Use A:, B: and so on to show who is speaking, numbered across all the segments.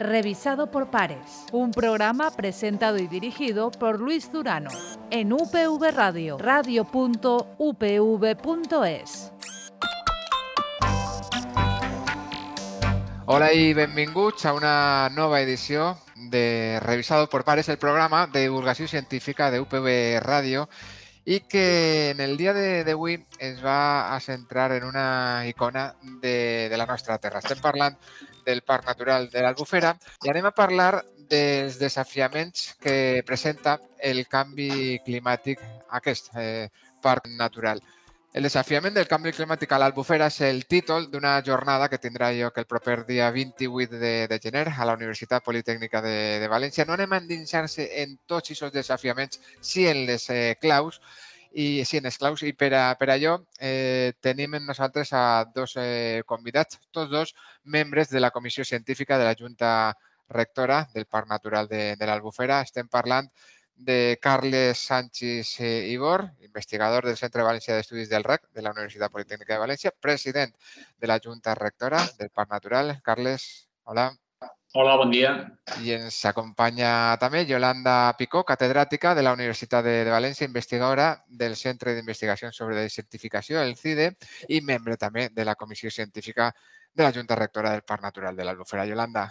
A: revisado por pares. Un programa presentado y dirigido por Luis Durano en UPV Radio, radio.upv.es.
B: Hola y benvinguts a una nova edició de Revisado por Pares, el programa de divulgació científica de UPV Ràdio i que en el dia d'avui es va a centrar en una icona de, de la nostra terra. Estem parlant del Parc Natural de l'Albufera i anem a parlar dels desafiaments que presenta el canvi climàtic aquest eh, parc natural. El desafiament del canvi climàtic a l'Albufera és el títol d'una jornada que tindrà lloc el proper dia 28 de, de gener a la Universitat Politècnica de, de València. No anem a endinsar-se en tots aquests desafiaments, sí en les eh, claus, i sí, en les claus. I per, a, per allò eh, tenim en nosaltres a dos eh, convidats, tots dos membres de la Comissió Científica de la Junta Rectora del Parc Natural de, de l'Albufera. Estem parlant de Carles Sánchez eh, Ibor, investigador del Centre Valencià d'Estudis del REC de la Universitat Politècnica de València, president de la Junta Rectora del Parc Natural. Carles, hola.
C: Hola, bon dia.
B: I ens acompanya també Yolanda Picó, catedràtica de la Universitat de, de València, investigadora del Centre d'Investigació sobre Desertificació, el CIDE, i membre també de la Comissió Científica de la Junta Rectora del Parc Natural de l'Albufera. Yolanda.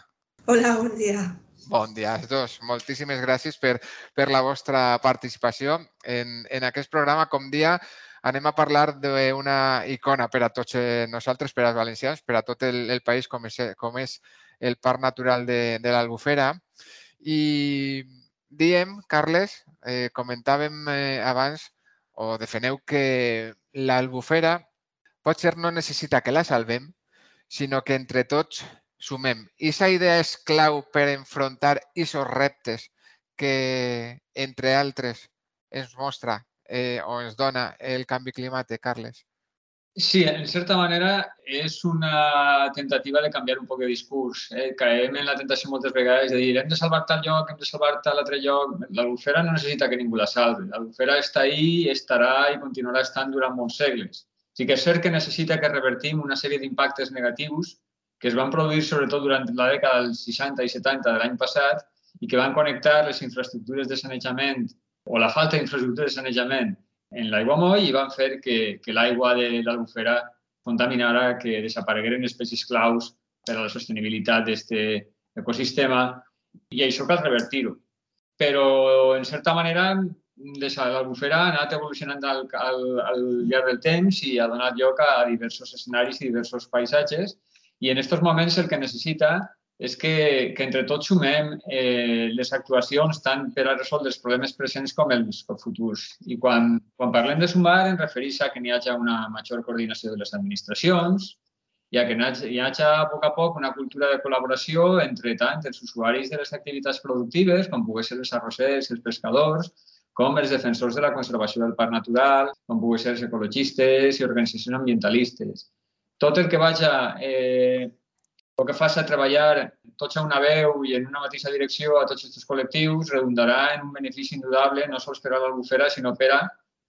D: Hola, bon dia.
B: Bon dia als dos. Moltíssimes gràcies per, per la vostra participació en, en aquest programa. Com dia, anem a parlar d'una icona per a tots eh, nosaltres, per als valencians, per a tot el, el país, com és, com és el Parc Natural de, de l'Albufera. I diem, Carles, eh, comentàvem eh, abans, o defeneu que l'Albufera potser no necessita que la salvem, sinó que entre tots sumem. I aquesta idea és clau per enfrontar aquests reptes que, entre altres, ens mostra eh, o ens dona el canvi climàtic, Carles.
C: Sí, en certa manera és una tentativa de canviar un poc de discurs. Eh? Caem en la tentació moltes vegades de dir hem de salvar tal lloc, hem de salvar tal altre lloc. L'albufera no necessita que ningú la salvi. L'albufera està ahí, estarà i continuarà estant durant molts segles. Sí que és cert que necessita que revertim una sèrie d'impactes negatius que es van produir sobretot durant la dècada dels 60 i 70 de l'any passat i que van connectar les infraestructures de sanejament o la falta d'infraestructures de sanejament en l'aigua moll i van fer que, que l'aigua de l'albufera contaminara, que desaparegueren espècies claus per a la sostenibilitat d'aquest ecosistema i això cal revertir-ho. Però, en certa manera, l'albufera ha anat evolucionant al, al, al llarg del temps i ha donat lloc a diversos escenaris i diversos paisatges i en aquests moments el que necessita és que, que entre tots sumem eh, les actuacions tant per a resoldre els problemes presents com els futurs. I quan, quan parlem de sumar ens refereix a que n'hi hagi una major coordinació de les administracions i a que hi hagi a poc a poc una cultura de col·laboració entre tant els usuaris de les activitats productives, com pugui ser els arrossers, els pescadors, com els defensors de la conservació del parc natural, com pugui ser els ecologistes i organitzacions ambientalistes tot el que vaja eh, el que faci treballar tots a una veu i en una mateixa direcció a tots aquests col·lectius redundarà en un benefici indudable no sols per a l'albufera, sinó per a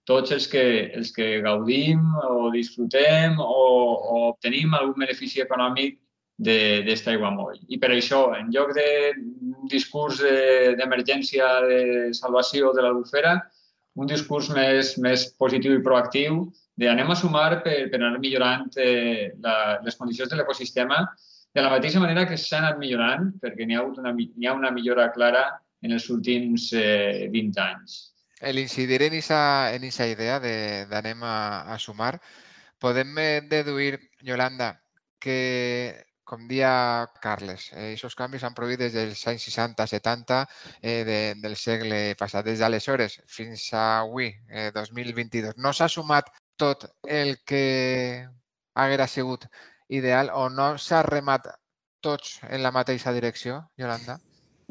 C: tots els que, els que gaudim o disfrutem o, o obtenim algun benefici econòmic d'aquesta aigua moll. I per això, en lloc de discurs d'emergència de, de salvació de l'albufera, un discurs més, més positiu i proactiu d'anem a sumar per, per anar millorant eh, la, les condicions de l'ecosistema de la mateixa manera que s'ha anat millorant, perquè n'hi ha, una, ha una millora clara en els últims eh, 20 anys.
B: L'incidir en aquesta idea d'anem a, a sumar, podem deduir, Yolanda, que com dia Carles, eh, aquests canvis s'han produït des dels anys 60-70 eh, de, del segle passat. Des d'aleshores fins a avui, eh, 2022, no s'ha sumat tot el que haguera sigut ideal o no s'ha remat tots en la mateixa direcció, Yolanda?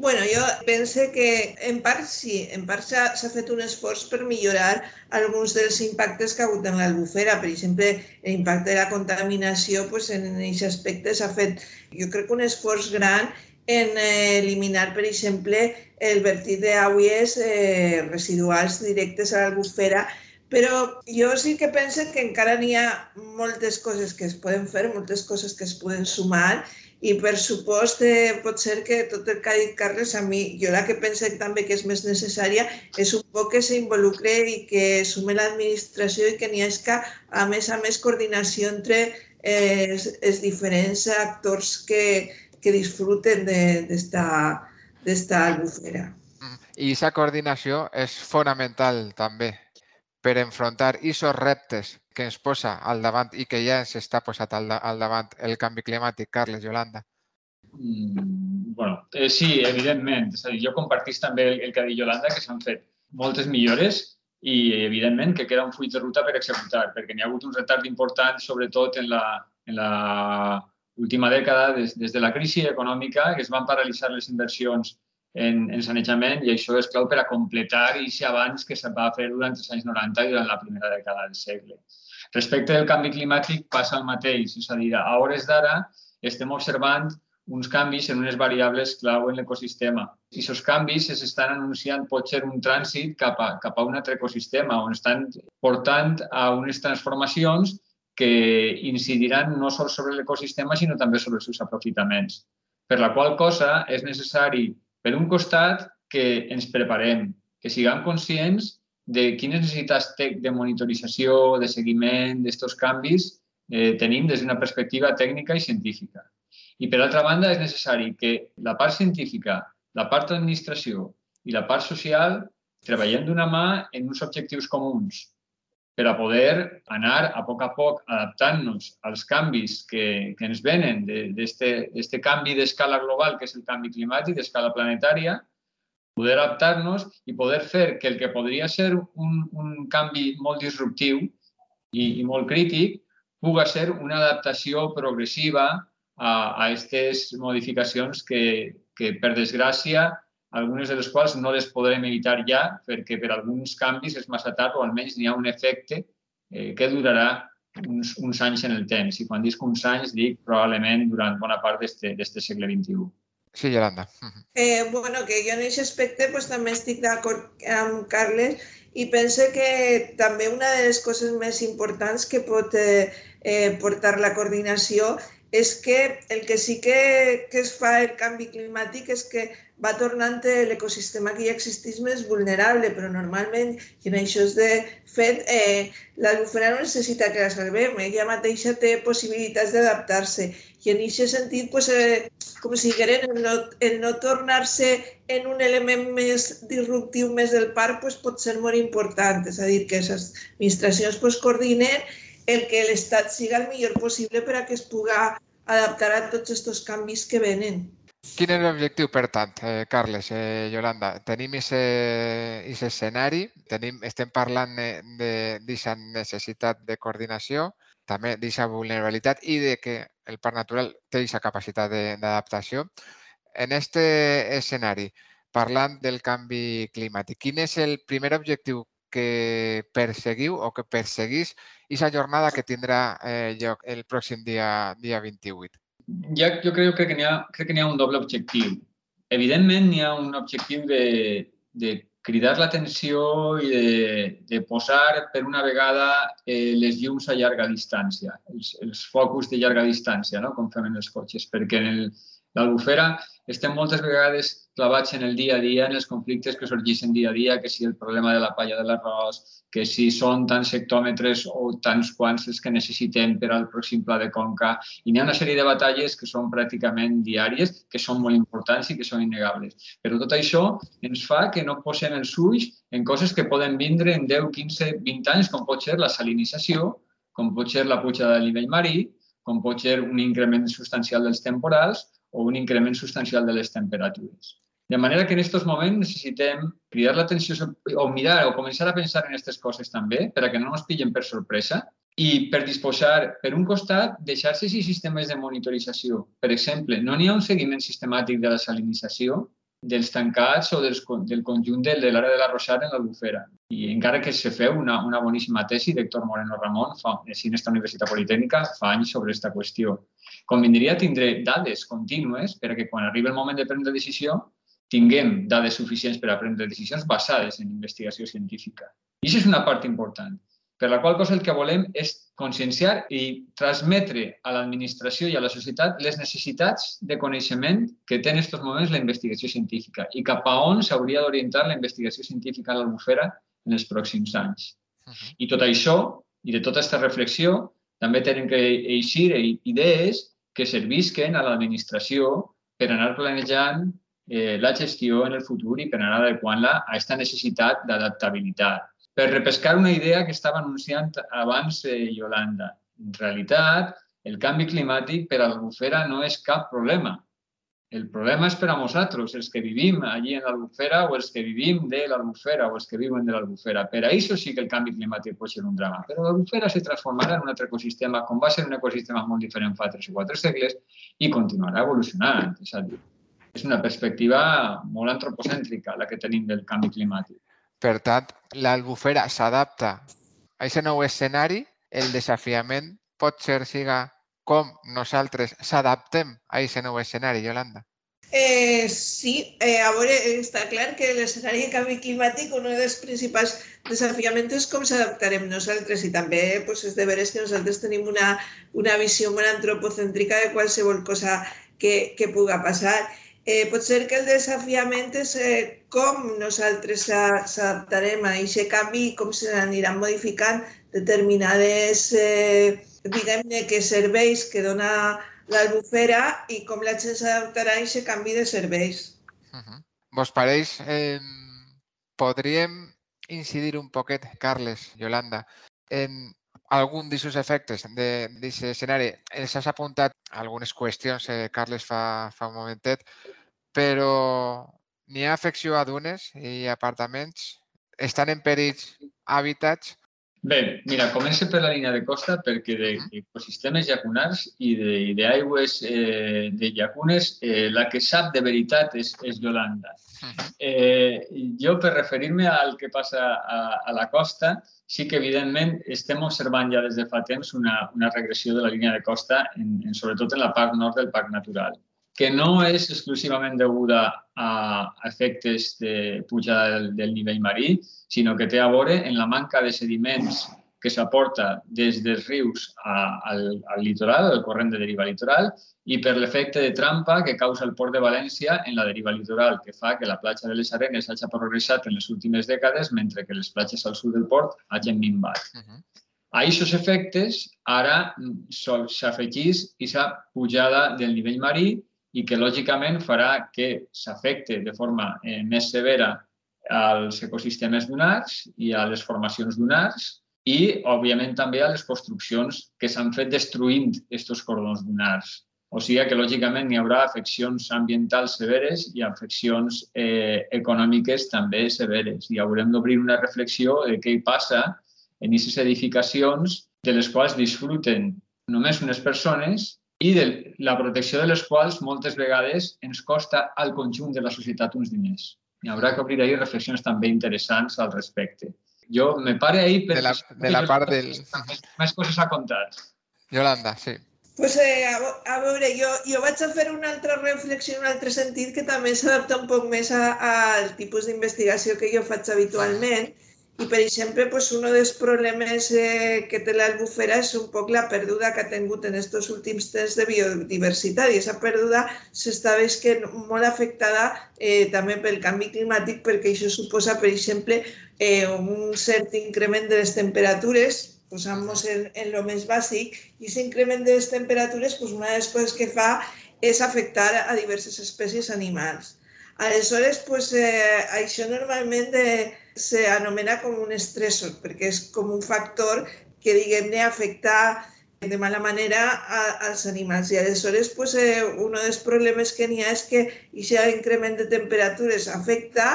D: Bueno, jo pense que en part sí, en part s'ha fet un esforç per millorar alguns dels impactes que ha hagut en l'albufera. Per exemple, l'impacte de la contaminació, pues, en aquest aspecte s'ha fet, jo crec, un esforç gran en eh, eliminar, per exemple, el vertit d'aigües eh, residuals directes a l'albufera però jo sí que penso que encara n'hi ha moltes coses que es poden fer, moltes coses que es poden sumar I per supost, eh, pot ser que tot el que ha dit Carles, a mi, jo la que penso també que és més necessària és un poc que s'involucre i que sume l'administració i que n'hi hagi, a més a més, coordinació entre eh, els, els diferents actors que, que disfruten d'esta albufera.
B: Mm, I aquesta coordinació és fonamental també per enfrontar aquests reptes que ens posa al davant i que ja ens està posat al, al davant el canvi climàtic, Carles, Yolanda?
C: Mm, bueno, eh, sí, evidentment. És a dir, jo compartís també el, el que ha dit Yolanda, que s'han fet moltes millores i, evidentment, que queda un full de ruta per executar, perquè n'hi ha hagut un retard important, sobretot en la, en la última dècada, des, des de la crisi econòmica, que es van paralitzar les inversions en, en sanejament i això és clau per a completar i si abans que se va fer durant els anys 90 i durant la primera dècada del segle. Respecte al canvi climàtic passa el mateix, és a dir, a hores d'ara estem observant uns canvis en unes variables clau en l'ecosistema. I aquests canvis s'estan anunciant potser un trànsit cap a, cap a un altre ecosistema, on estan portant a unes transformacions que incidiran no sols sobre l'ecosistema, sinó també sobre els seus aprofitaments. Per la qual cosa és necessari per un costat, que ens preparem, que siguem conscients de quines necessitats de monitorització, de seguiment d'estos canvis eh, tenim des d'una perspectiva tècnica i científica. I, per altra banda, és necessari que la part científica, la part d'administració i la part social treballem d'una mà en uns objectius comuns per a poder anar a poc a poc adaptant-nos als canvis que, que ens venen d'aquest canvi d'escala global, que és el canvi climàtic, d'escala planetària, poder adaptar-nos i poder fer que el que podria ser un, un canvi molt disruptiu i, i molt crític puga ser una adaptació progressiva a aquestes modificacions que, que, per desgràcia, algunes de les quals no les podrem evitar ja perquè per alguns canvis és massa tard o almenys n'hi ha un efecte eh, que durarà uns, uns anys en el temps. I quan dic uns anys, dic probablement durant bona part d'aquest segle XXI.
B: Sí, Yolanda.
D: Eh, bueno, que jo en aquest aspecte pues, també estic d'acord amb Carles i pense que també una de les coses més importants que pot eh, eh, portar la coordinació és que el que sí que, que es fa el canvi climàtic és que va tornant l'ecosistema que ja existeix més vulnerable, però normalment, i en això és de fet, eh, l'albufera no necessita que la salvem, ella mateixa té possibilitats d'adaptar-se. I en aquest sentit, pues, eh, com si digueren, el no, el no tornar-se en un element més disruptiu més del parc pues, pot ser molt important. És a dir, que les administracions pues, coordinen el que l'Estat siga el millor possible per a que es puga adaptar a tots aquests canvis que venen.
B: Quin és l'objectiu, per tant, eh, Carles, eh, Yolanda? Tenim aquest escenari, tenim, estem parlant d'aquesta necessitat de coordinació, també d'aquesta vulnerabilitat i de que el parc natural té aquesta capacitat d'adaptació. En aquest escenari, parlant del canvi climàtic, quin és el primer objectiu que perseguiu o que perseguís aquesta jornada que tindrà eh, lloc el pròxim dia, dia 28?
C: Ja, jo crec, crec que n'hi ha, crec que n'hi ha un doble objectiu. Evidentment, n'hi ha un objectiu de, de cridar l'atenció i de, de posar per una vegada eh, les llums a llarga distància, els, els focus de llarga distància, no? com fem en els cotxes, perquè en l'albufera estem moltes vegades clavats en el dia a dia, en els conflictes que sorgeixen dia a dia, que si el problema de la palla de l'arròs, que si són tants hectòmetres o tants quants els que necessitem per al pròxim pla de conca. I n'hi ha una sèrie de batalles que són pràcticament diàries, que són molt importants i que són innegables. Però tot això ens fa que no posem els ulls en coses que poden vindre en 10, 15, 20 anys, com pot ser la salinització, com pot ser la puja del nivell marí, com pot ser un increment substancial dels temporals o un increment substancial de les temperatures. De manera que en aquests moments necessitem cridar l'atenció o mirar o començar a pensar en aquestes coses també, per a que no ens pillen per sorpresa i per disposar, per un costat, deixar-se si sistemes de monitorització. Per exemple, no n'hi ha un seguiment sistemàtic de la salinització dels tancats o dels, del conjunt de, de l'àrea de la Rosada en l'Albufera. I encara que se feu una, una boníssima tesi d'Héctor Moreno Ramon, fa, en esta Universitat Politècnica, fa anys sobre aquesta qüestió. Convindria tindre dades contínues per a que quan arribi el moment de prendre decisió tinguem dades suficients per a prendre decisions basades en investigació científica. I això és una part important. Per la qual cosa el que volem és conscienciar i transmetre a l'administració i a la societat les necessitats de coneixement que té en aquests moments la investigació científica i cap a on s'hauria d'orientar la investigació científica a l'albufera en els pròxims anys. I tot això, i de tota aquesta reflexió, també tenen que eixir idees que servisquen a l'administració per anar planejant eh, la gestió en el futur i per anar adequant-la a aquesta necessitat d'adaptabilitat. Per repescar una idea que estava anunciant abans eh, Yolanda. En realitat, el canvi climàtic per a l'albufera no és cap problema. El problema és per a nosaltres, els que vivim allí en l'albufera o els que vivim de l'albufera o els que viuen de l'albufera. Per a això sí que el canvi climàtic pot ser un drama. Però l'albufera se transformarà en un altre ecosistema, com va ser un ecosistema molt diferent fa 3 o 4 segles, i continuarà evolucionant. És a dir, és una perspectiva molt antropocèntrica la que tenim del canvi climàtic.
B: Per tant, l'albufera s'adapta a aquest nou escenari, el desafiament pot ser siga com nosaltres s'adaptem a aquest nou escenari, Yolanda?
D: Eh, sí, eh, a veure, està clar que l'escenari de canvi climàtic, un dels principals desafiaments és com s'adaptarem nosaltres i també pues, és de veres que nosaltres tenim una, una visió molt antropocèntrica de qualsevol cosa que, que puga passar. Eh, pot ser que el desafiament és eh, com nosaltres s'adaptarem a aquest canvi i com s'aniran modificant determinades eh, diguem-ne, que serveis que dona l'albufera i com la gent s'adaptarà a aquest canvi de serveis.
B: Uh -huh. Vos pareix, eh, podríem incidir un poquet, Carles, Yolanda, en algun d'aquests efectes d'aquest escenari. Els has apuntat algunes qüestions, eh, Carles, fa, fa un momentet, però n'hi ha afecció a dunes i apartaments? Estan en perills hàbitats?
C: Bé, mira, comença per la línia de costa perquè d'ecosistemes llacunars i d'aigües eh, de llacunes eh, la que sap de veritat és, és Yolanda. Eh, jo, per referir-me al que passa a, a la costa, sí que evidentment estem observant ja des de fa temps una, una regressió de la línia de costa, en, en, sobretot en la part nord del Parc Natural que no és exclusivament deguda a efectes de pujada del, del nivell marí, sinó que té a veure en la manca de sediments que s'aporta des dels rius a, al, al litoral, al corrent de deriva litoral, i per l'efecte de trampa que causa el port de València en la deriva litoral, que fa que la platja de les Arenes hagi progressat en les últimes dècades, mentre que les platges al sud del port hagin minvat. Uh -huh. A aquests efectes, ara s'afegís aquesta pujada del nivell marí i que lògicament farà que s'afecte de forma eh, més severa als ecosistemes dunars i a les formacions dunars i, òbviament, també a les construccions que s'han fet destruint aquests cordons dunars. O sigui que, lògicament, hi haurà afeccions ambientals severes i afeccions eh, econòmiques també severes. I haurem d'obrir una reflexió de què hi passa en aquestes edificacions de les quals disfruten només unes persones i de la protecció de les quals moltes vegades ens costa al conjunt de la societat uns diners. Hi haurà que obrir ahir reflexions també interessants al respecte. Jo me pare ahir
B: per... De la, de la part del...
C: Més coses a contar.
B: Yolanda, sí.
D: Pues, eh, a, a veure, jo, jo vaig a fer una altra reflexió en un altre sentit que també s'adapta un poc més al tipus d'investigació que jo faig habitualment. Mm i, per exemple, pues, un dels problemes eh, que té l'albufera és un poc la perduda que ha tingut en aquests últims temps de biodiversitat i aquesta perduda s'està veient molt afectada eh, també pel canvi climàtic perquè això suposa, per exemple, eh, un cert increment de les temperatures posant-nos en, en lo més bàsic, i aquest increment de les temperatures, pues, una de les coses que fa és afectar a diverses espècies animals. Aleshores, pues, eh, això normalment de, s'anomena com un estressor, perquè és com un factor que, diguem-ne, afecta de mala manera a, als animals. I aleshores, pues, eh, un dels problemes que n'hi ha és que aquest increment de temperatures afecta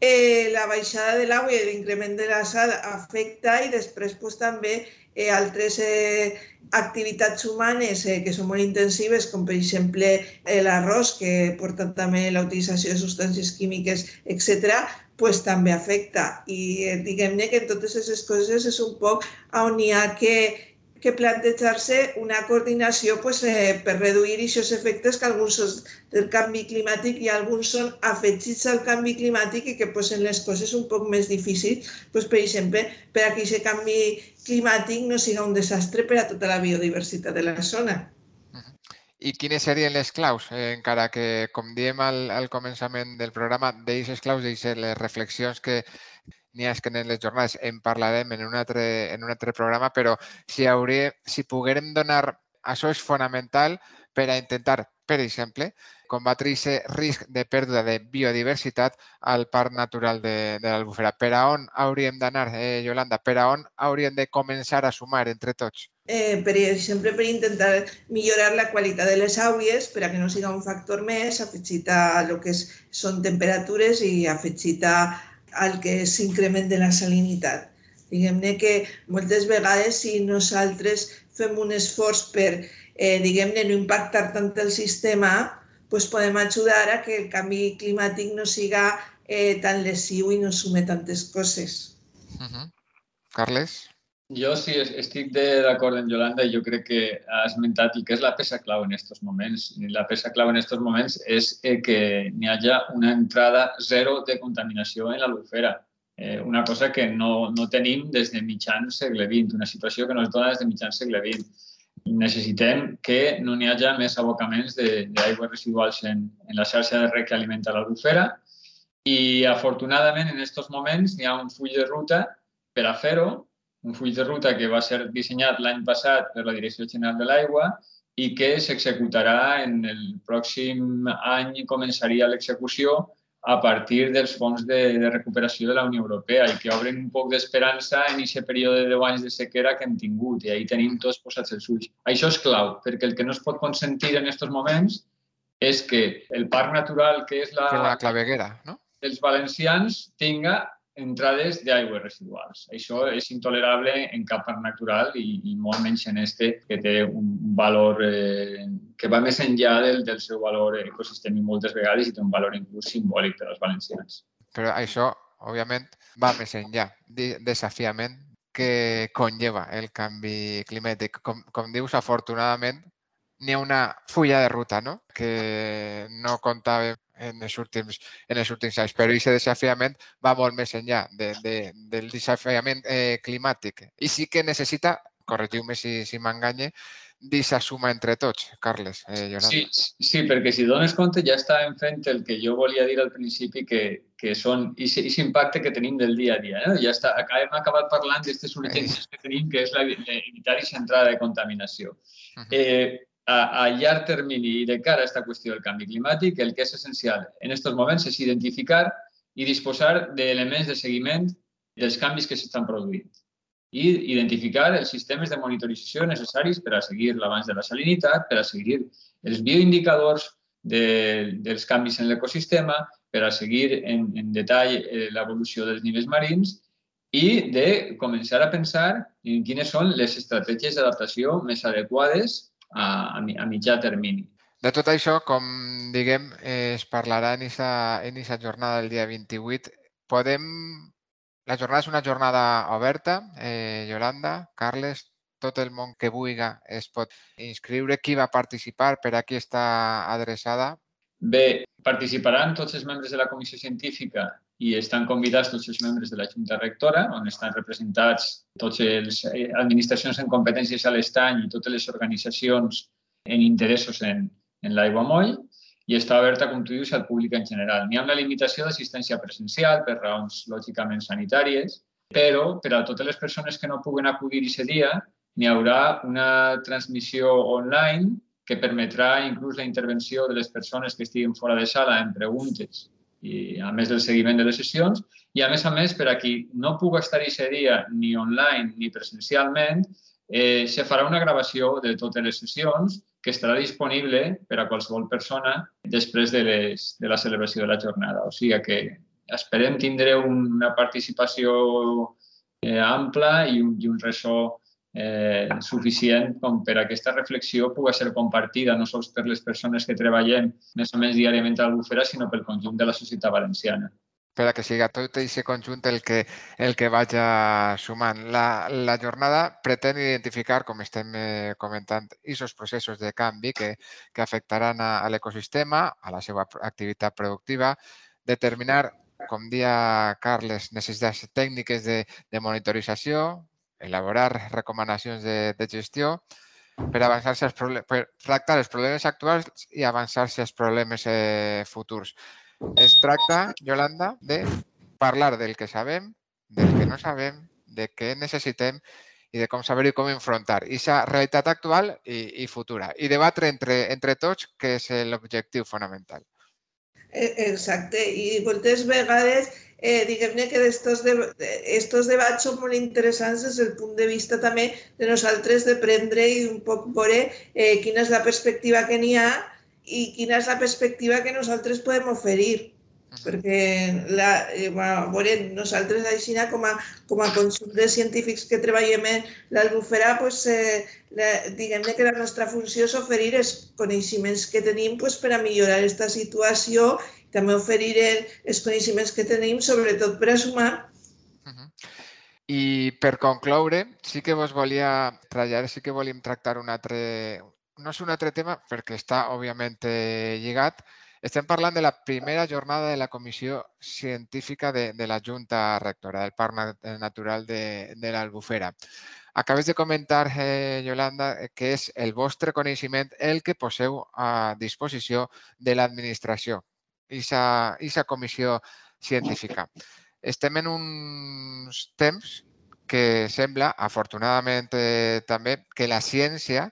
D: eh, la baixada de l'aigua i l'increment de la sal afecta i després pues, també eh, altres eh, activitats humanes eh, que són molt intensives, com per exemple l'arròs, que porta també la utilització de substàncies químiques, etc pues també afecta. I eh, diguem-ne que en totes aquestes coses és un poc on hi ha que, que plantejar-se una coordinació pues, eh, per reduir aquests efectes que alguns són del canvi climàtic i alguns són afegits al canvi climàtic i que posen les coses un poc més difícils, pues, per exemple, per a que aquest canvi climàtic no sigui un desastre per a tota la biodiversitat de la zona.
B: I quines serien les claus? Eh, encara que, com diem al, al començament del programa, d'eixes claus, d'eixes les reflexions que n'hi ha que en les jornades en parlarem en un altre, en un altre programa, però si, hauria, si poguérem donar... Això és fonamental per a intentar, per exemple, combatre aquest risc de pèrdua de biodiversitat al Parc Natural de, de l'Albufera. Per a on hauríem d'anar, eh, Yolanda? Per a on hauríem de començar a sumar entre tots?
D: Eh, per exemple, per intentar millorar la qualitat de les àuries, per a que no siga un factor més, afegit a el que és, són temperatures i afegit al que és increment de la salinitat. Diguem-ne que moltes vegades si nosaltres fem un esforç per, eh, diguem-ne, no impactar tant el sistema, pues podem ajudar a que el canvi climàtic no siga eh, tan lesiu i no sume tantes coses.
B: Uh -huh. Carles?
C: Jo sí, estic d'acord amb Yolanda i jo crec que ha esmentat el que és la peça clau en aquests moments. I la peça clau en aquests moments és eh, que n'hi hagi una entrada zero de contaminació en l'albufera. Eh, una cosa que no, no tenim des de mitjans segle XX, una situació que no es dona des de mitjans segle XX necessitem que no n'hi hagi més abocaments d'aigües residuals en, en la xarxa de rec que alimenta l'albufera i afortunadament en aquests moments hi ha un full de ruta per a fer-ho, un full de ruta que va ser dissenyat l'any passat per la Direcció General de l'Aigua i que s'executarà en el pròxim any, començaria l'execució a partir dels fons de, de recuperació de la Unió Europea i que obren un poc d'esperança en aquest període de 10 anys de sequera que hem tingut i ahir tenim tots posats els ulls. Això és clau, perquè el que no es pot consentir en aquests moments és que el parc natural, que és la,
B: que la claveguera, no?
C: dels valencians, tinga entrades d'aigües residuals. Això és intolerable en cap parc natural i, i molt menys en este, que té un valor eh, que va més enllà del, del seu valor ecosistèmic moltes vegades i té un valor inclús simbòlic per als valencians.
B: Però això, òbviament, va més enllà. Desafiament que conlleva el canvi climàtic. Com, com dius, afortunadament, n'hi ha una fulla de ruta, no? Que no comptàvem en els últims, en els últims anys. Però aquest desafiament va molt més enllà de, de, del desafiament eh, climàtic. I sí que necessita, corregiu-me si, si m'enganye, d'aquesta suma entre tots, Carles. Eh,
C: sí, sí, perquè si dones compte ja estàvem fent el que jo volia dir al principi, que, que són aquest impacte que tenim del dia a dia. Eh? Ja està, hem acabat parlant d'aquestes urgències que tenim, que és evitar aquesta entrada de contaminació. Uh -huh. eh, a, a llarg termini i de cara a aquesta qüestió del canvi climàtic, el que és essencial en aquests moments és identificar i disposar d'elements de seguiment dels canvis que s'estan produint i identificar els sistemes de monitorització necessaris per a seguir l'avanç de la salinitat, per a seguir els bioindicadors de, dels canvis en l'ecosistema, per a seguir en, en detall eh, l'evolució dels nivells marins i de començar a pensar en quines són les estratègies d'adaptació més adequades a, a mitjà termini.
B: De tot això, com diguem, eh, es parlarà en aquesta jornada del dia 28. Podem... La jornada és una jornada oberta, eh, Yolanda, Carles, tot el món que vulgui es pot inscriure. Qui va participar? Per a qui està adreçada?
C: Bé, participaran tots els membres de la comissió científica i estan convidats tots els membres de la Junta Rectora, on estan representats totes les eh, administracions en competències a l'estany i totes les organitzacions en interessos en, en l'aigua moll i està oberta, com tu dius, al públic en general. N'hi ha una limitació d'assistència presencial per raons lògicament sanitàries, però per a totes les persones que no puguen acudir aquest dia n'hi haurà una transmissió online que permetrà inclús la intervenció de les persones que estiguin fora de sala en preguntes i a més del seguiment de les sessions. I a més a més, per a qui no pugui estar aquest dia ni online ni presencialment, eh, se farà una gravació de totes les sessions que estarà disponible per a qualsevol persona després de, les, de la celebració de la jornada. O sigui que esperem tindre una participació eh, ampla i un, i un ressò eh, suficient com per aquesta reflexió pugui ser compartida no sols per les persones que treballem més o menys diàriament a l'Albufera, sinó pel conjunt de la societat valenciana.
B: per a que siga tot aquest conjunt el que, el que vagi sumant. La, la jornada pretén identificar, com estem eh, comentant, aquests processos de canvi que, que afectaran a, a l'ecosistema, a la seva activitat productiva, determinar, com dia Carles, necessitats tècniques de, de monitorització, elaborar recomanacions de, de gestió, per avançar-se els problemes, per tractar els problemes actuals i avançar-se els problemes eh, futurs. Es tracta, Yolanda, de parlar del que sabem, del que no sabem, de què necessitem i de com saber i com enfrontar aquesta realitat actual i, i futura. I debatre entre, entre tots, que és l'objectiu fonamental.
D: E, exacte, i moltes vegades eh, diguem-ne que estos, de, estos debats són molt interessants des del punt de vista també de nosaltres de prendre i un poc veure eh, quina és la perspectiva que n'hi ha i quina és la perspectiva que nosaltres podem oferir perquè la, eh, bueno, veure, nosaltres així com a, com a consum de científics que treballem en l'albufera, pues, eh, la, diguem-ne que la nostra funció és oferir els coneixements que tenim pues, per a millorar aquesta situació, també oferir els coneixements que tenim, sobretot per a sumar.
B: Uh -huh. I per concloure, sí que vos volia traslladar, sí que volíem tractar un altre, no és un altre tema perquè està, òbviament, lligat. Estem parlant de la primera jornada de la Comissió Científica de, de la Junta Rectora del Parc Natural de, de l'Albufera. Acabes de comentar, eh, Yolanda, que és el vostre coneixement el que poseu a disposició de l'administració, aquesta comissió científica. Estem en uns temps que sembla, afortunadament eh, també, que la ciència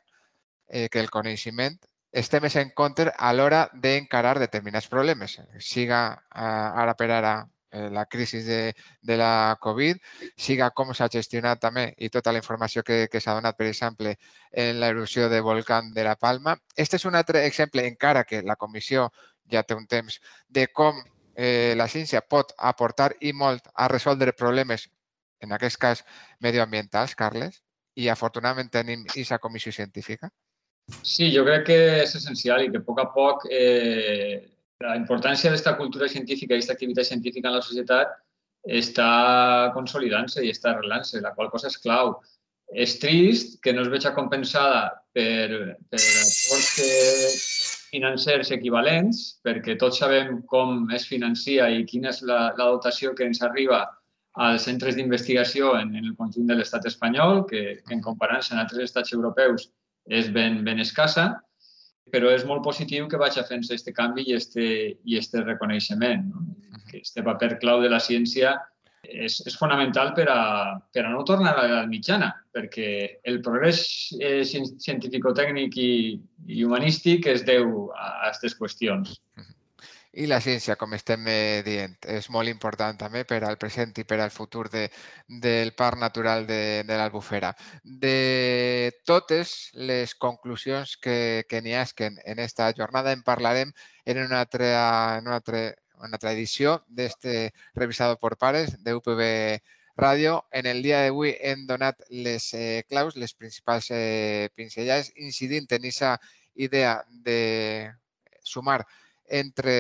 B: eh, que el coneixement esté més en compte a l'hora d'encarar determinats problemes, siga eh, ara per ara eh, la crisi de, de la Covid, siga com s'ha gestionat també i tota la informació que, que s'ha donat, per exemple, en l'erosió de volcán de la Palma. Este és un altre exemple, encara que la comissió ja té un temps, de com eh, la ciència pot aportar i molt a resoldre problemes, en aquest cas medioambientals, Carles, i afortunadament tenim aquesta comissió científica.
C: Sí, jo crec que és essencial i que a poc a poc eh, la importància d'aquesta cultura científica i aquesta activitat científica en la societat està consolidant-se i està arrelant-se, la qual cosa és clau. És trist que no es veja compensada per, per aports financers equivalents, perquè tots sabem com es financia i quina és la, la dotació que ens arriba als centres d'investigació en, en el conjunt de l'estat espanyol, que, que en comparança amb altres estats europeus és ben, ben escassa, però és molt positiu que vagi fent-se aquest canvi i este, i este reconeixement. No? Que este paper clau de la ciència és, és fonamental per a, per a no tornar a l'edat mitjana, perquè el progrés eh, científico-tècnic i, i humanístic es deu a aquestes qüestions. Uh -huh
B: i la ciència, com estem dient, és molt important també per al present i per al futur de, del Parc Natural de, de l'Albufera. De totes les conclusions que, que n'hi hagin en aquesta jornada en parlarem en una altra, en una altra, una altra edició d'este revisado por pares de UPB Ràdio. En el dia d'avui hem donat les eh, claus, les principals eh, pinzellades, incidint en aquesta idea de sumar entre,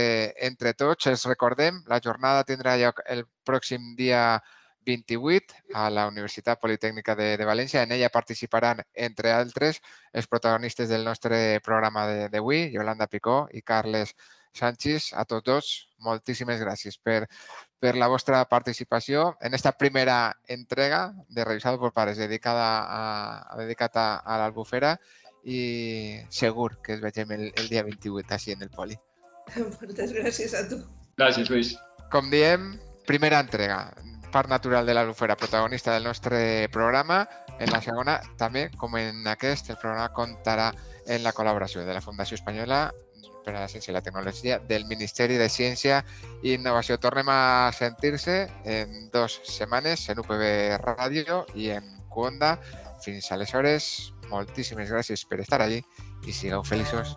B: entre tots. Els recordem, la jornada tindrà lloc el pròxim dia 28 a la Universitat Politècnica de, de València. En ella participaran, entre altres, els protagonistes del nostre programa d'avui, Yolanda Picó i Carles Sánchez. A tots dos, moltíssimes gràcies per, per la vostra participació en esta primera entrega de Revisado por Pares dedicada a, dedicat a, a l'Albufera i segur que es vegem el, el dia 28 així en el Poli.
D: Moltes gràcies a tu.
C: Gràcies, Lluís.
B: Com diem, primera entrega, Parc Natural de l'Albufera, protagonista del nostre programa. En la segona, també, com en aquest, el programa comptarà en la col·laboració de la Fundació Espanyola per a la Ciència i la Tecnologia del Ministeri de Ciència i Innovació. Tornem a sentir-se en dues setmanes en UPB Ràdio i en Cuonda. Fins aleshores, moltíssimes gràcies per estar allí i sigueu feliços.